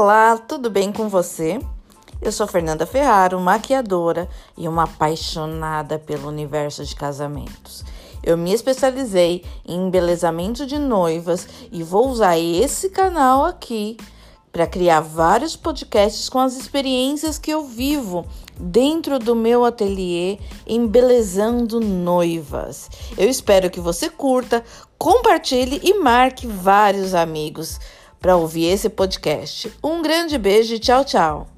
Olá, tudo bem com você? Eu sou Fernanda Ferraro, maquiadora e uma apaixonada pelo universo de casamentos. Eu me especializei em embelezamento de noivas e vou usar esse canal aqui para criar vários podcasts com as experiências que eu vivo dentro do meu ateliê embelezando noivas. Eu espero que você curta, compartilhe e marque vários amigos para ouvir esse podcast. Um grande beijo e tchau, tchau.